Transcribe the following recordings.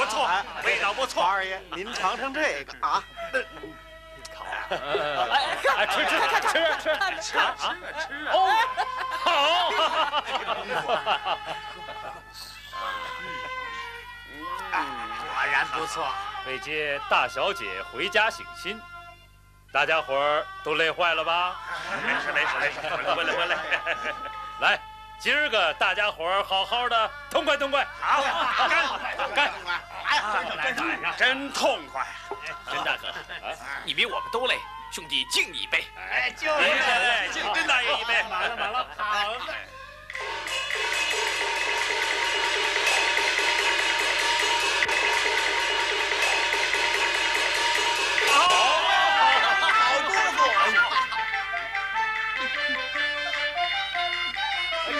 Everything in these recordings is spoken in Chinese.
不错，味道不错。二爷，您尝尝这个啊。哎，吃吃吃吃吃啊吃啊！哦，好。果然不错。为接大小姐回家省心，大家伙儿都累坏了吧？没事没事没事，回来回来。来，今儿个大家伙儿好好的，痛快痛快。好，干干！哎，真痛快，甄大哥，你比我们都累，兄弟敬你一杯。哎，就是敬甄大爷一杯。满了满了，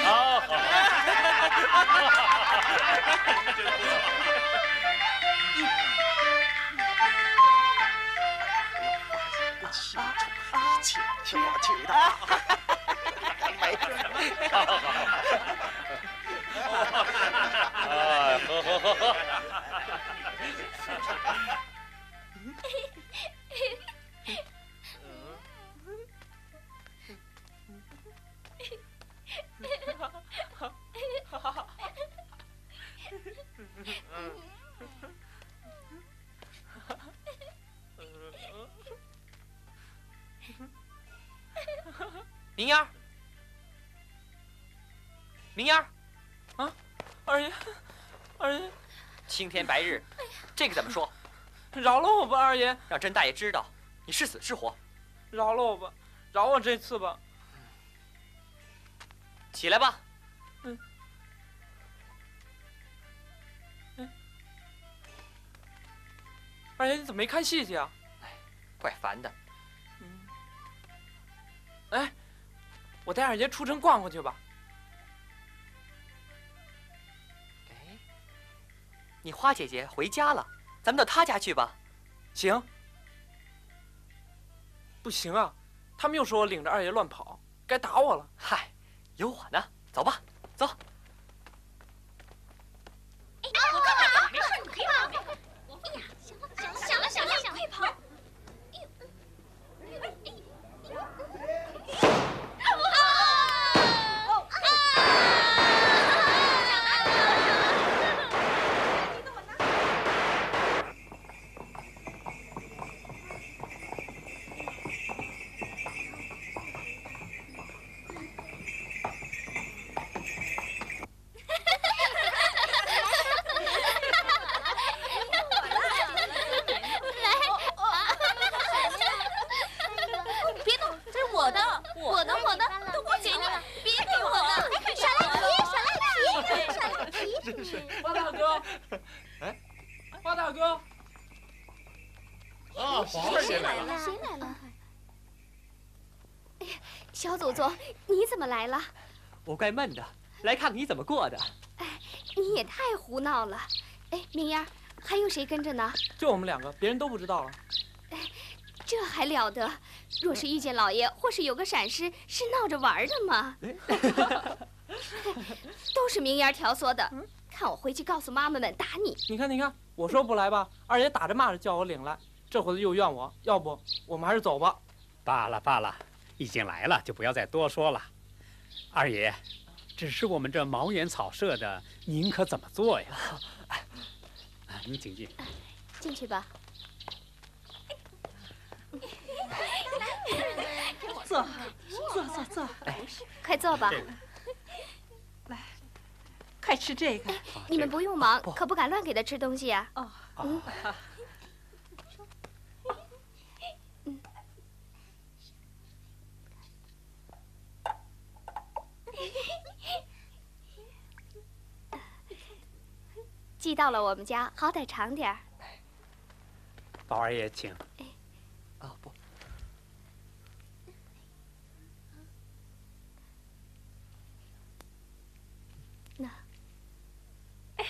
好。不清楚，一切听我提的。没事。好好好好。哎，喝喝喝喝。明烟儿，明烟儿，啊，二爷，二爷，青天白日，这个怎么说？饶了我吧，二爷，让甄大爷知道你是死是活。饶了我吧，饶我这次吧。起来吧。嗯。嗯。二爷，你怎么没看戏去啊？哎，怪烦的。嗯。哎。我带二爷出城逛逛去吧。哎，你花姐姐回家了，咱们到她家去吧。行。不行啊，他们又说我领着二爷乱跑，该打我了。嗨，有我呢，走吧，走。哎，我干嘛？没事，你可以跑。哎呀，行了，行了，想了想了，快跑！我怪闷的，来看看你怎么过的。哎，你也太胡闹了。哎，明烟，还有谁跟着呢？就我们两个，别人都不知道了。哎，这还了得！若是遇见老爷，或是有个闪失，是闹着玩的吗？都是明烟挑唆的。看我回去告诉妈妈们打你。你看，你看，我说不来吧，二爷打着骂着叫我领来，这会子又怨我。要不，我们还是走吧。罢了罢了，已经来了，就不要再多说了。二爷，只是我们这茅檐草舍的，您可怎么做呀？您请进，进去吧。坐，坐坐坐，快坐吧。来，快吃这个。你们不用忙，可不敢乱给他吃东西呀。哦。寄到了我们家，好歹尝点儿。宝二爷，请。啊不，那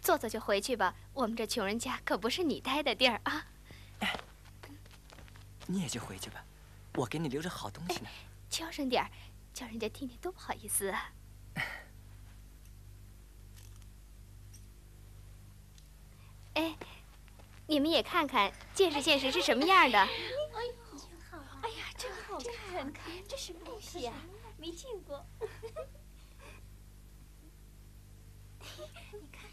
坐坐就回去吧。我们这穷人家可不是你待的地儿啊。你也就回去吧，我给你留着好东西呢。悄声点儿，叫人家听见多不好意思啊。哎，你们也看看，见识见识是什么样的。哎呀，真好看！看，这什么东西呀？没见过。你看，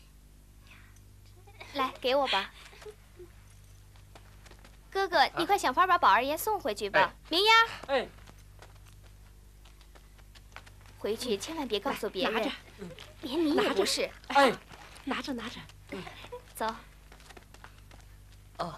来，给我吧。哥哥，你快想法把宝二爷送回去吧。明丫，哎，回去千万别告诉别人拿着，连你也不是。哎，拿着拿着。走。哦，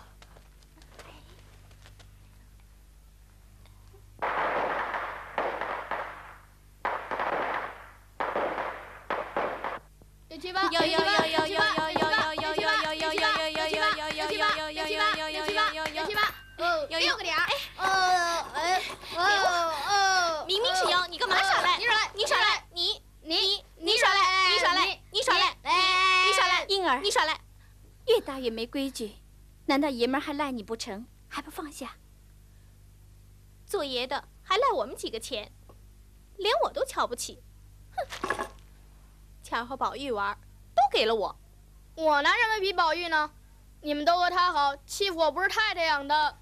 六七八，有有有有有有有有有有有有有有有六七八，哦，有六个点儿。哦，哎，哦哦，明明是有，你干嘛耍赖？你耍赖，你耍赖，你你你耍赖，你耍赖，你耍赖，你耍赖，婴儿，你耍赖。越大越没规矩，难道爷们儿还赖你不成？还不放下？做爷的还赖我们几个钱，连我都瞧不起。哼！巧儿和宝玉玩，都给了我。我拿什么比宝玉呢？你们都和他好，欺负我不是太太养的。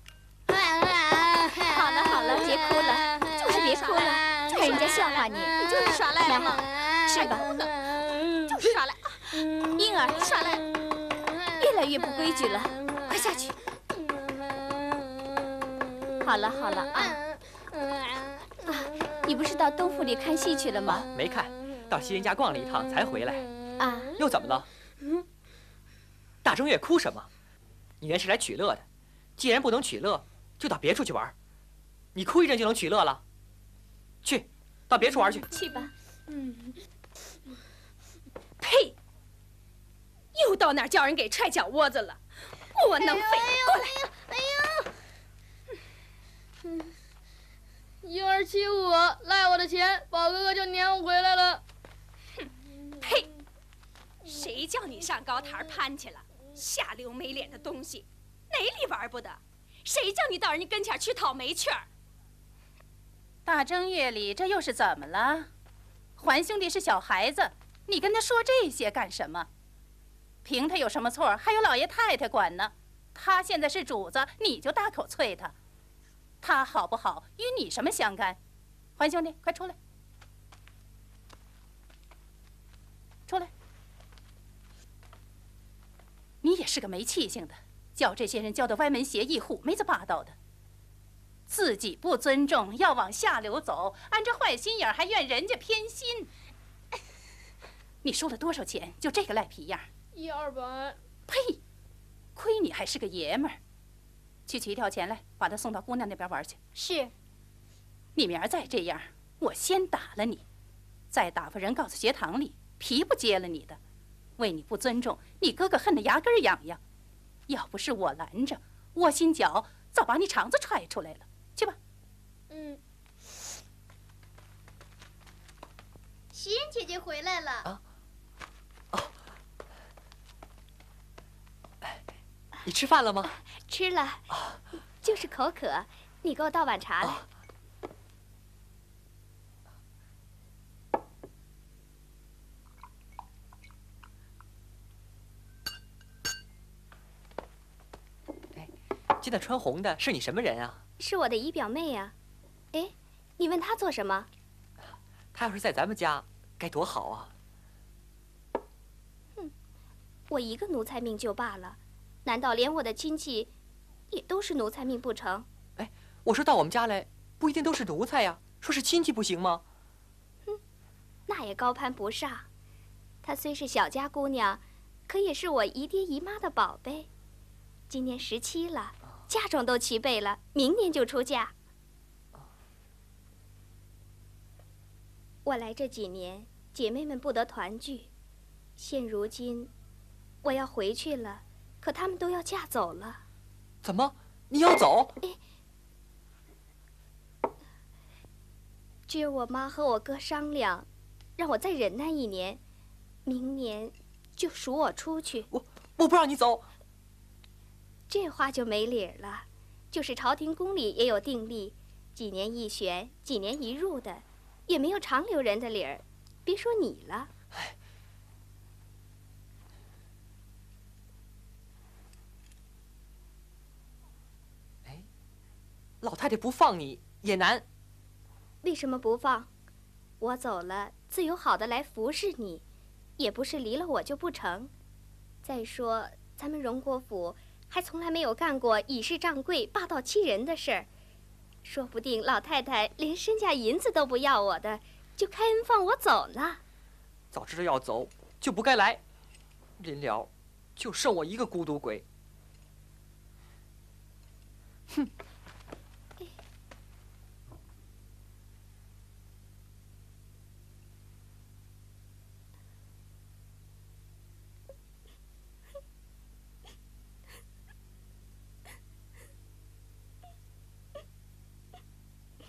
好了好了别哭了就是别哭了看人家笑话你，你就是耍赖嘛，是吧？就是耍赖。婴儿耍赖，越来越不规矩了，快下去。好了好了啊，啊，你不是到东府里看戏去了吗？没看，到西人家逛了一趟才回来。啊，又怎么了？大正月哭什么？你原是来取乐的，既然不能取乐，就到别处去玩。你哭一阵就能取乐了？去，到别处玩去。去吧。嗯呸！又到那儿叫人给踹脚窝子了？窝囊废！过来！哎呦！婴儿欺负我，赖我的钱，宝哥哥就撵我回来了。哼呸！谁叫你上高台攀去了？下流没脸的东西，哪里玩不得？谁叫你到人家跟前去讨没趣儿？大正月里这又是怎么了？环兄弟是小孩子，你跟他说这些干什么？凭他有什么错？还有老爷太太管呢。他现在是主子，你就大口啐他，他好不好与你什么相干？环兄弟，快出来！出来！你也是个没气性的，叫这些人教的歪门邪义、虎妹子霸道的。自己不尊重，要往下流走，安着坏心眼，还怨人家偏心。你输了多少钱？就这个赖皮样？一二百。呸！亏你还是个爷们儿。去取一条钱来，把他送到姑娘那边玩去。是。你明儿再这样，我先打了你，再打发人告诉学堂里，皮不接了你的。为你不尊重，你哥哥恨得牙根痒痒。要不是我拦着，窝心脚早把你肠子踹出来了。去吧。嗯。袭人姐姐回来了。啊。你吃饭了吗？吃了，就是口渴。你给我倒碗茶来。哎今天穿红的是你什么人啊？是我的姨表妹呀。哎，你问她做什么？她要是在咱们家，该多好啊！哼，我一个奴才命就罢了，难道连我的亲戚也都是奴才命不成？哎，我说到我们家来，不一定都是奴才呀，说是亲戚不行吗？哼，那也高攀不上。她虽是小家姑娘，可也是我姨爹姨妈的宝贝。今年十七了。嫁妆都齐备了，明年就出嫁。我来这几年，姐妹们不得团聚。现如今，我要回去了，可他们都要嫁走了。怎么？你要走？今儿我妈和我哥商量，让我再忍耐一年，明年就赎我出去。我我不让你走。这话就没理儿了，就是朝廷宫里也有定例，几年一选，几年一入的，也没有长留人的理儿。别说你了，太太不放你也难。为什么不放？我走了，自有好的来服侍你，也不是离了我就不成。再说，咱们荣国府还从来没有干过以势仗贵、霸道欺人的事儿，说不定老太太连身价银子都不要我的，就开恩放我走呢。早知道要走，就不该来。临了，就剩我一个孤独鬼。哼！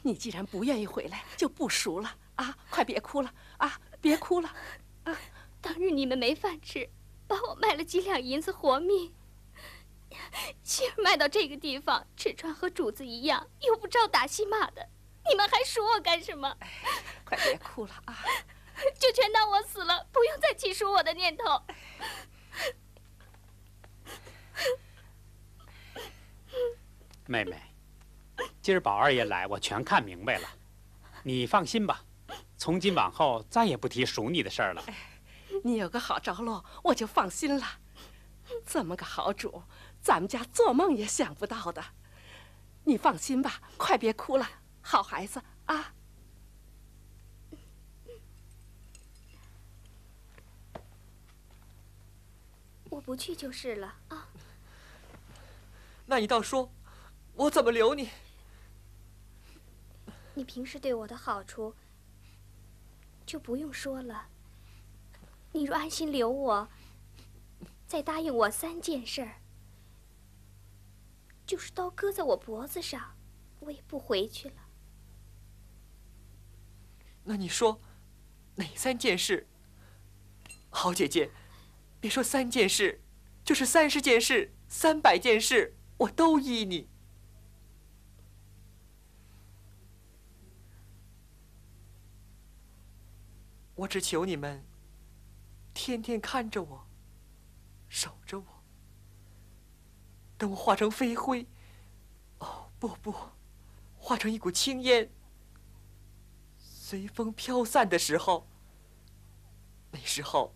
你既然不愿意回来，就不赎了啊！快别哭了啊！别哭了啊！当日你们没饭吃，把我卖了几两银子活命。今儿卖到这个地方，吃穿和主子一样，又不招打戏骂的，你们还赎我干什么？快别哭了啊！就全当我死了，不用再起赎我的念头。妹妹，今儿宝二爷来，我全看明白了。你放心吧，从今往后再也不提赎你的事儿了。你有个好着落，我就放心了。这么个好主，咱们家做梦也想不到的。你放心吧，快别哭了，好孩子啊。我不去就是了啊。那你倒说，我怎么留你？你平时对我的好处就不用说了。你若安心留我，再答应我三件事儿，就是刀割在我脖子上，我也不回去了。那你说，哪三件事？好姐姐，别说三件事，就是三十件事、三百件事，我都依你。我只求你们，天天看着我，守着我。等我化成飞灰，哦不不，化成一股青烟，随风飘散的时候，那时候，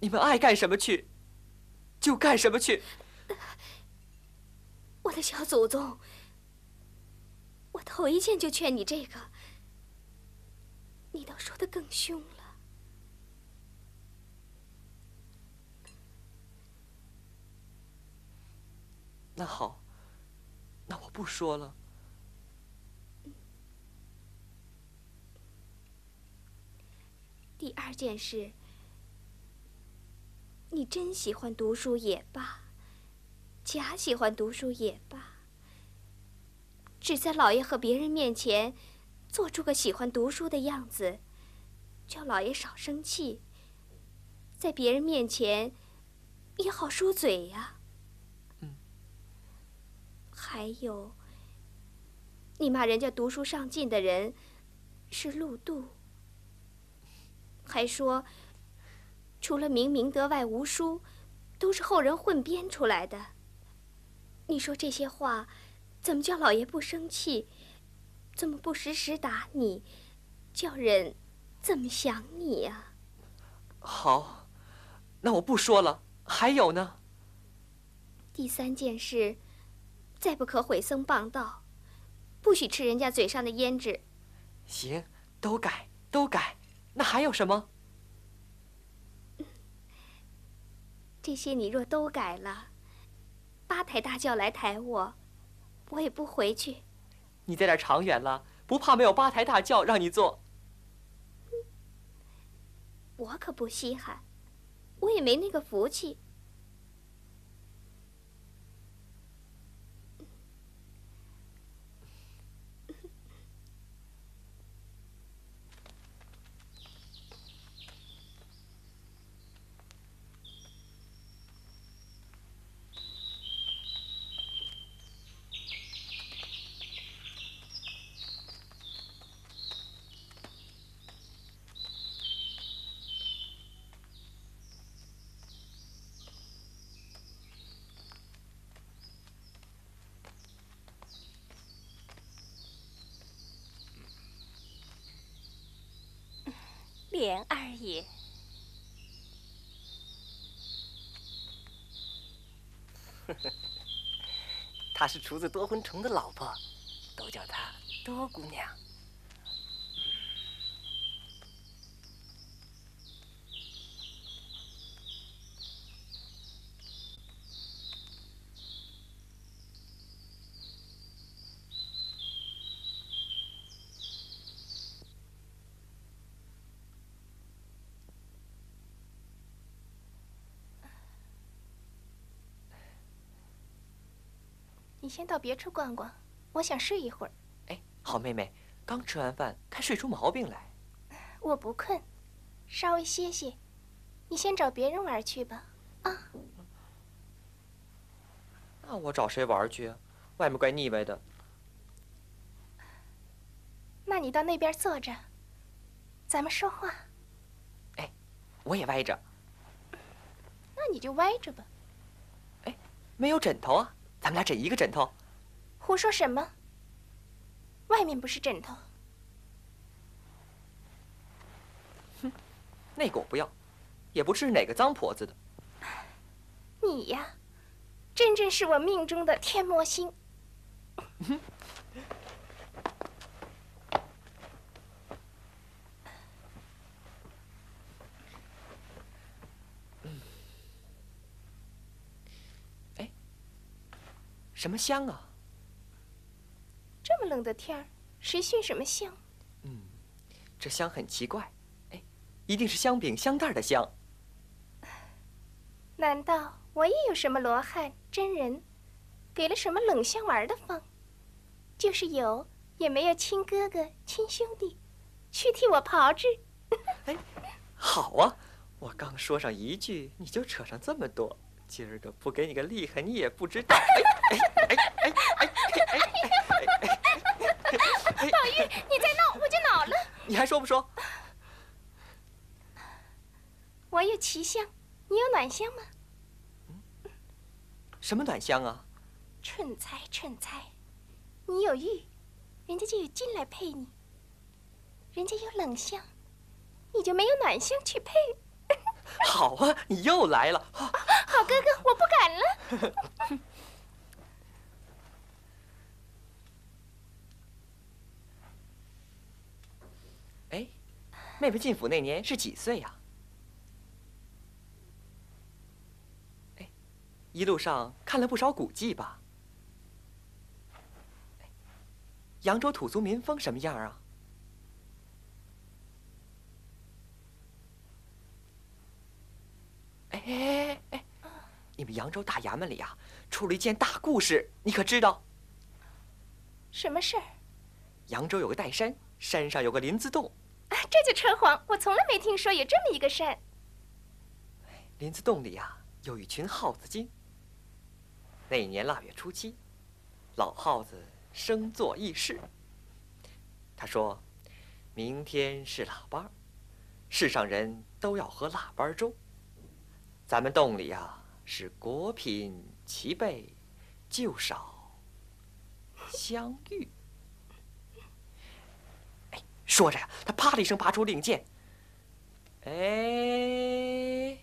你们爱干什么去，就干什么去。我的小祖宗，我头一件就劝你这个，你倒说的更凶了。那好，那我不说了。第二件事，你真喜欢读书也罢，假喜欢读书也罢，只在老爷和别人面前做出个喜欢读书的样子，叫老爷少生气，在别人面前也好说嘴呀。还有，你骂人家读书上进的人是陆度，还说除了明明德外无书，都是后人混编出来的。你说这些话，怎么叫老爷不生气？怎么不时时打你？叫人怎么想你呀？好，那我不说了。还有呢？第三件事。再不可毁僧谤道，不许吃人家嘴上的胭脂。行，都改，都改。那还有什么？这些你若都改了，八抬大轿来抬我，我也不回去。你在这长远了，不怕没有八抬大轿让你坐？我可不稀罕，我也没那个福气。田二爷。他是厨子多魂虫的老婆，都叫她多姑娘。先到别处逛逛，我想睡一会儿。哎，好妹妹，刚吃完饭，看睡出毛病来。我不困，稍微歇歇。你先找别人玩去吧。啊，那我找谁玩去？外面怪腻歪的。那你到那边坐着，咱们说话。哎，我也歪着。那你就歪着吧。哎，没有枕头啊，咱们俩枕一个枕头。胡说什么？外面不是枕头。哼，那个我不要，也不是哪个脏婆子的。你呀，真正是我命中的天魔星。什么香啊？这么冷的天儿，谁熏什么香？嗯，这香很奇怪。哎，一定是香饼、香袋的香。难道我也有什么罗汉真人，给了什么冷香丸的方？就是有，也没有亲哥哥、亲兄弟，去替我炮制。哎，好啊！我刚说上一句，你就扯上这么多。今儿个不给你个厉害，你也不知道。哎哎哎哎哎哎！宝玉，你再闹我就恼了。你还说不说？我有奇香，你有暖香吗？什么暖香啊？蠢材，蠢材！你有玉，人家就有金来配你；人家有冷香，你就没有暖香去配。好啊，你又来了。好哥哥，我不敢了。哎，妹妹进府那年是几岁呀？哎，一路上看了不少古迹吧？扬州土族民风什么样啊？哎哎哎！你们扬州大衙门里啊，出了一件大故事，你可知道？什么事儿？扬州有个岱山，山上有个林子洞。啊，这就扯谎！我从来没听说有这么一个山。林子洞里呀，有一群耗子精。那一年腊月初七，老耗子生坐议事。他说：“明天是腊八，世上人都要喝腊八粥。咱们洞里呀，是果品齐备，就少相遇。”，说着呀，他啪的一声拔出令箭。哎，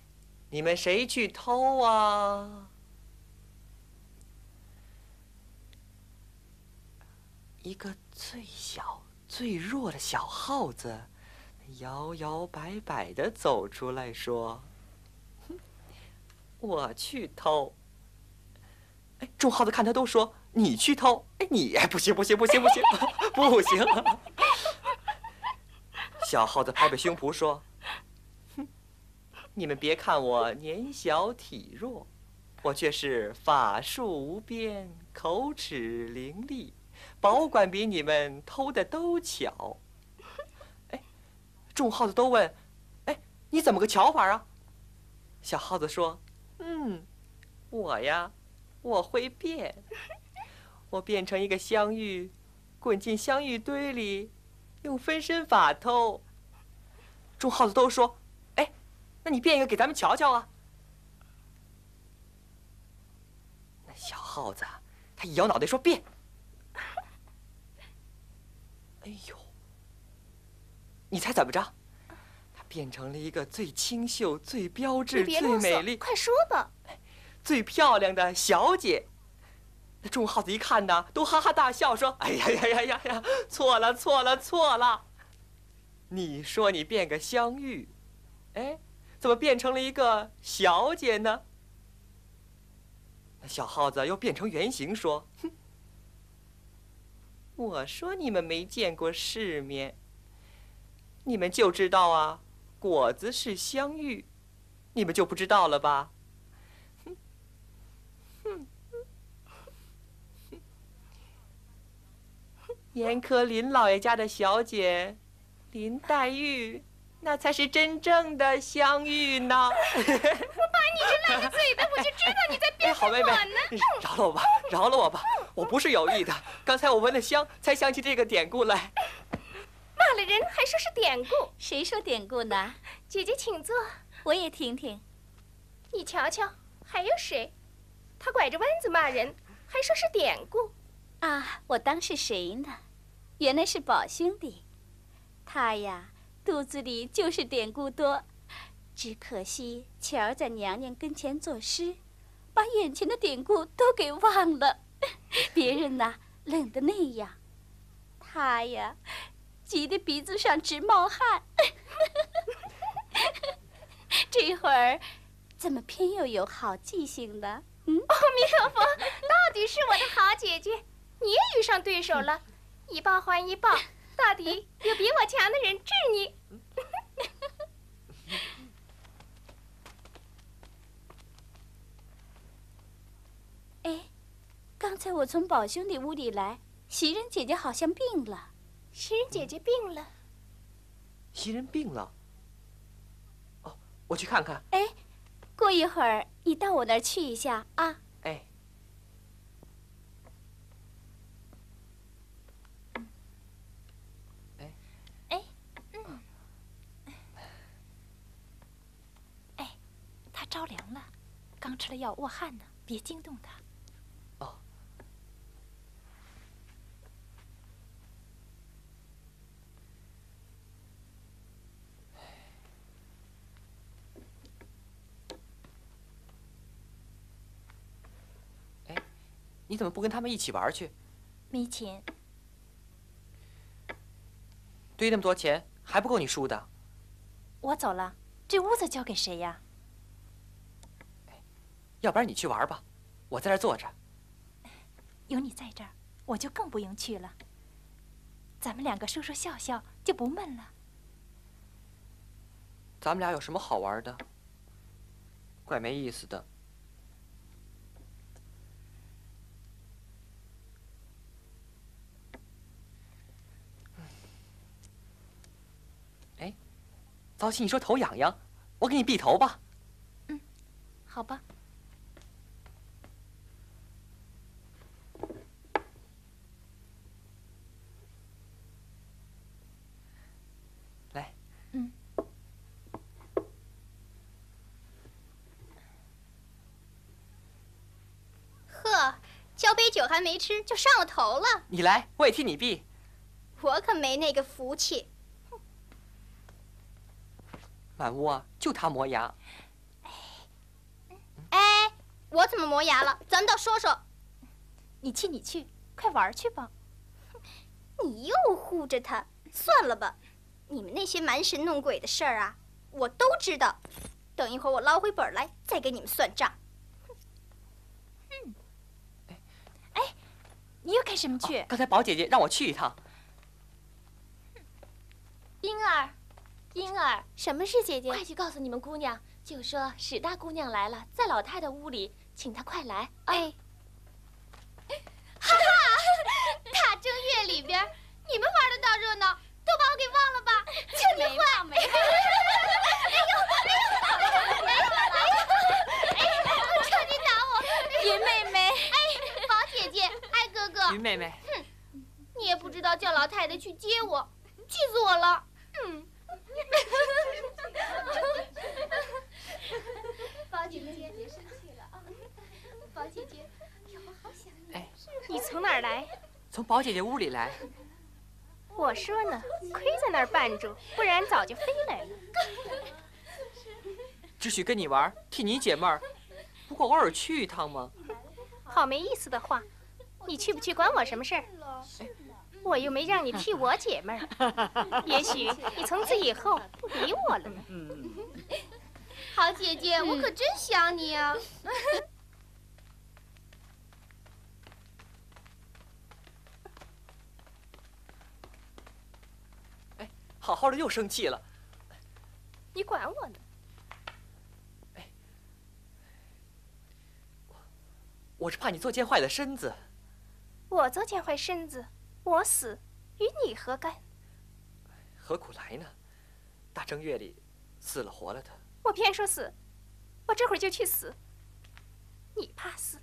你们谁去偷啊？一个最小。最弱的小耗子，摇摇摆摆的走出来说：“我去偷。”哎，众耗子看他都说：“你去偷。”哎，你不行不行不行不行不行！小耗子拍拍胸脯说：“哼，你们别看我年小体弱，我却是法术无边，口齿伶俐。”保管比你们偷的都巧。哎，众耗子都问：“哎，你怎么个巧法啊？”小耗子说：“嗯，我呀，我会变。我变成一个香芋，滚进香芋堆里，用分身法偷。”众耗子都说：“哎，那你变一个给咱们瞧瞧啊！”那小耗子他一摇脑袋说：“变。”哎呦！你猜怎么着？他变成了一个最清秀、最标你致、最美丽、快说吧。最漂亮的小姐。那众耗子一看呢，都哈哈大笑，说：“哎呀呀呀呀呀，错了错了错了！你说你变个香玉，哎，怎么变成了一个小姐呢？”那小耗子又变成原形，说：“哼，我说你们没见过世面，你们就知道啊，果子是香玉，你们就不知道了吧？”严科林老爷家的小姐林黛玉，那才是真正的香玉呢。我把你这烂嘴的，我就知道你在 编好妹妹，饶了我吧，饶了我吧，我不是有意的。刚才我闻了香，才想起这个典故来。人还说是典故，谁说典故呢？姐姐请坐，我也听听。你瞧瞧，还有谁？他拐着弯子骂人，还说是典故。啊，我当是谁呢？原来是宝兄弟。他呀，肚子里就是典故多，只可惜巧儿在娘娘跟前作诗，把眼前的典故都给忘了。别人呐，冷的那样，他呀，急得鼻子上直冒汗。这会儿，怎么偏又有好记性的？嗯，阿弥陀佛，到底是我的好姐姐，你也遇上对手了，一报还一报，到底有比我强的人治你。哎，刚才我从宝兄弟屋里来，袭人姐姐好像病了。袭人姐姐病了，袭人病了。哦，我去看看。哎，过一会儿你到我那儿去一下啊。哎。哎，哎，嗯，哎，他着凉了，刚吃了药卧汗呢，别惊动他。你怎么不跟他们一起玩去？没钱，堆那么多钱还不够你输的。我走了，这屋子交给谁呀？要不然你去玩吧，我在这儿坐着。有你在这儿，我就更不用去了。咱们两个说说笑笑，就不闷了。咱们俩有什么好玩的？怪没意思的。哎，早起你说头痒痒，我给你闭头吧。嗯好吧。来，嗯。呵，交杯酒还没吃就上了头了，你来，我也替你篦。我可没那个福气。满屋啊，就他磨牙。哎，我怎么磨牙了？咱们倒说说。你去，你去，快玩去吧。你又护着他，算了吧。你们那些蛮神弄鬼的事儿啊，我都知道。等一会儿我捞回本来，再给你们算账。嗯。哎，你又干什么去？刚才宝姐姐让我去一趟。英儿，英儿，什么事，姐姐？快去告诉你们姑娘，就说史大姑娘来了，在老太太屋里，请她快来。哎，哈哈，大正月里边，你们玩的大热闹，都把我给忘了吧？就你坏，没忘。哎呦，哎呦，哎呦，哎呦，趁你打我，云妹妹，哎，宝姐姐，哎哥哥，云妹妹，哼，你也不知道叫老太太去接我，气死我了。嗯。宝姐姐，别生气了啊！宝姐姐，我好想你。哎，你从哪儿来？从宝姐姐屋里来。我说呢，亏在那儿绊住，不然早就飞来了。只许跟你玩，替你解闷儿。不过偶尔去一趟嘛。好没意思的话，你去不去关我什么事儿？我又没让你替我解闷儿。也许你从此以后不理我了呢。好姐姐，我可真想你啊！好好的又生气了。你管我呢？我是怕你作贱坏了身子。我作贱坏身子，我死与你何干？何苦来呢？大正月里，死了活了的。我偏说死，我这会儿就去死。你怕死？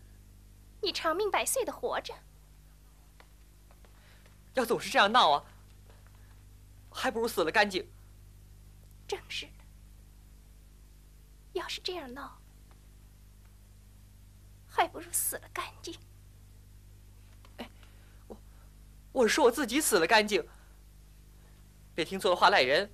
你长命百岁的活着。要总是这样闹啊！还不如死了干净。正是的。要是这样闹，还不如死了干净。哎，我我是说我自己死了干净。别听错了话赖人。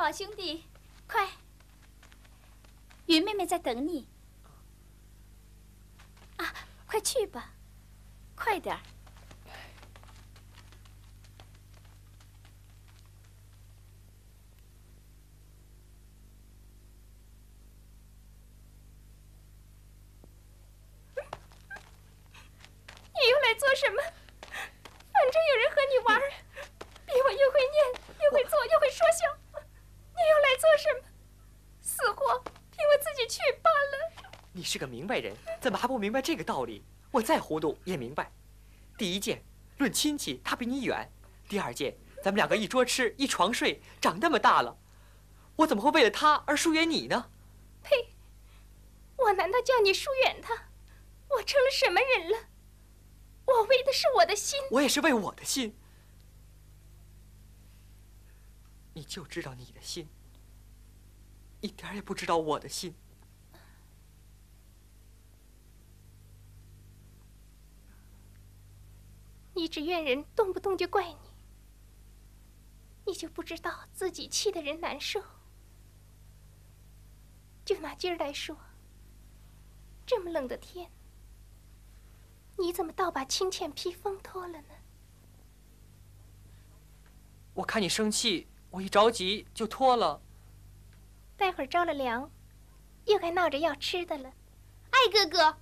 宝兄弟，快！云妹妹在等你。啊，快去吧，快点儿！你又来做什么？反正有人和你玩儿，比我又会念，又会做，又会说笑。你又来做什么？死活凭我自己去罢了。你是个明白人，怎么还不明白这个道理？我再糊涂也明白。第一件，论亲戚，他比你远；第二件，咱们两个一桌吃，一床睡，长那么大了，我怎么会为了他而疏远你呢？呸！我难道叫你疏远他？我成了什么人了？我为的是我的心。我也是为我的心。你就知道你的心，一点也不知道我的心。你只怨人动不动就怪你，你就不知道自己气的人难受。就拿今儿来说，这么冷的天，你怎么倒把青浅披风脱了呢？我看你生气，我一着急就脱了。待会儿着了凉，又该闹着要吃的了。艾哥哥，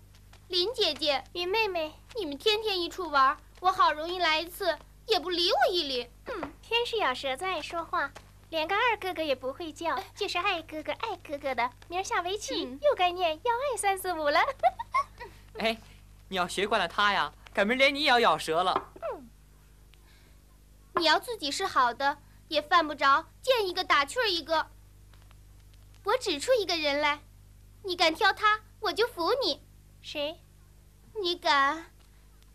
林姐姐，云妹妹，你们天天一处玩，我好容易来一次，也不理我一理。嗯，偏是咬舌子爱说话，连个二哥哥也不会叫，就是爱哥哥爱哥哥的。明儿下围棋，嗯又该念要爱三四五了。哎，你要学惯了他呀，赶明儿连你也要咬舌了。你要自己是好的，也犯不着见一个打趣儿一个。我指出一个人来，你敢挑他，我就服你。谁？你敢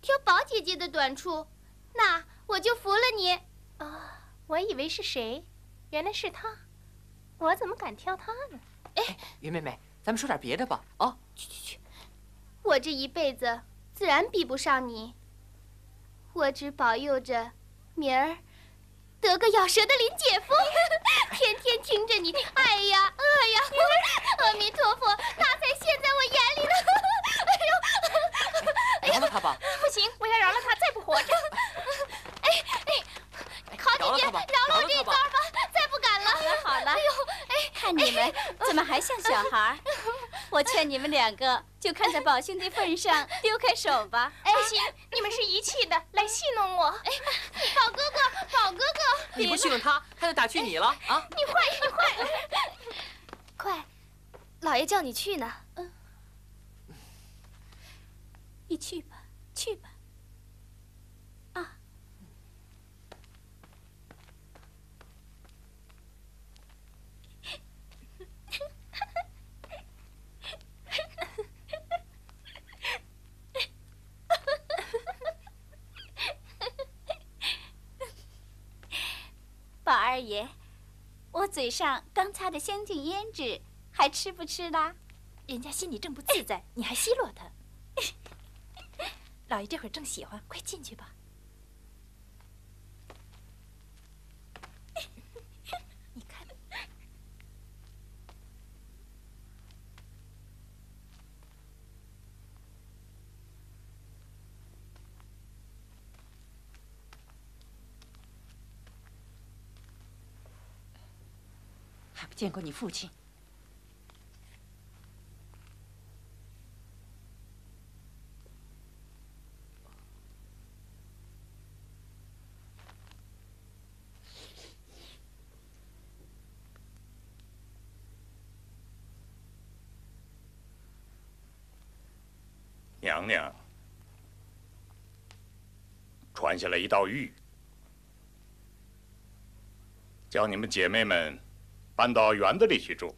挑宝姐姐的短处，那我就服了你。啊，我以为是谁，原来是他。我怎么敢挑他呢？哎，云妹妹，咱们说点别的吧。啊，去去去，我这一辈子自然比不上你。我只保佑着明儿得个咬舌的林姐夫，天天听着你哎呀饿呀，阿弥陀佛，他才现在我眼里了。哎，饶了他吧。不行，我要饶了他，再不活着。哎 哎，好姐姐，饶了我这一遭吧，再不敢了。好了好了，哎呦，哎，看你们怎么还像小孩儿？我劝你们两个，就看在宝兄弟份上，丢开手吧。哎，行，你们是一气的，来戏弄我。哎，宝哥哥，宝哥哥，你不戏弄他，他就打趣你了啊！你坏，你坏！快，老爷叫你去呢。嗯，你去吧，去吧。啊，宝二爷，我嘴上刚擦的香精胭脂还吃不吃啦？人家心里正不自在，你还奚落他。老爷这会儿正喜欢，快进去吧。你看，还不见过你父亲？娘娘传下来一道谕，叫你们姐妹们搬到园子里去住。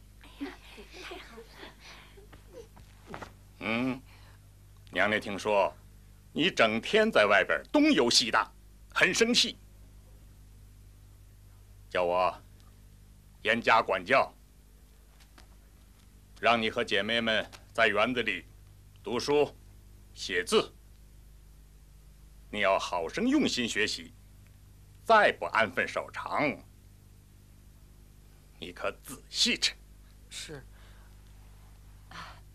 嗯，娘娘听说你整天在外边东游西荡，很生气，叫我严加管教，让你和姐妹们在园子里读书。写字，你要好生用心学习，再不安分守常，你可仔细着。是。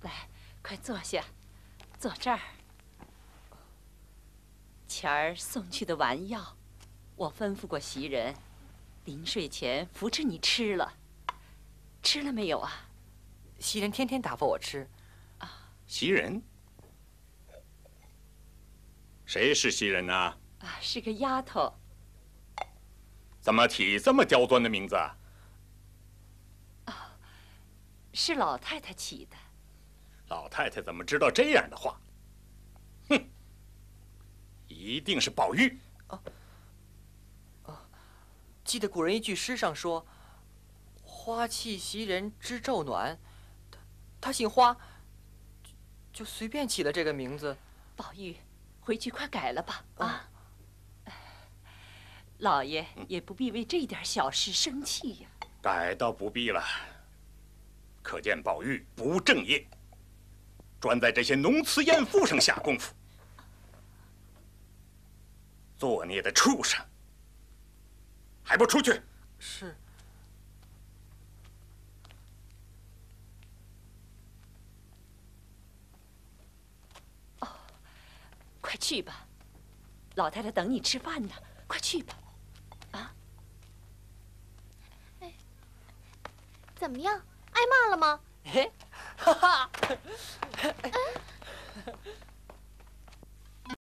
来，快坐下，坐这儿。前儿送去的丸药，我吩咐过袭人，临睡前扶持你吃了。吃了没有啊？袭人天天打发我吃。啊，袭人。谁是袭人呢？啊，是个丫头。怎么起这么刁钻的名字？啊，是老太太起的。老太太怎么知道这样的话？哼，一定是宝玉。啊，啊，记得古人一句诗上说：“花气袭人知昼暖。”他他姓花，就随便起了这个名字。宝玉。回去快改了吧，啊！老爷也不必为这点小事生气呀。改倒不必了，可见宝玉不务正业，专在这些浓词艳赋上下功夫，作孽的畜生！还不出去！是。快去吧，老太太等你吃饭呢。快去吧，啊！哎，怎么样？挨骂了吗？哎，哈哈！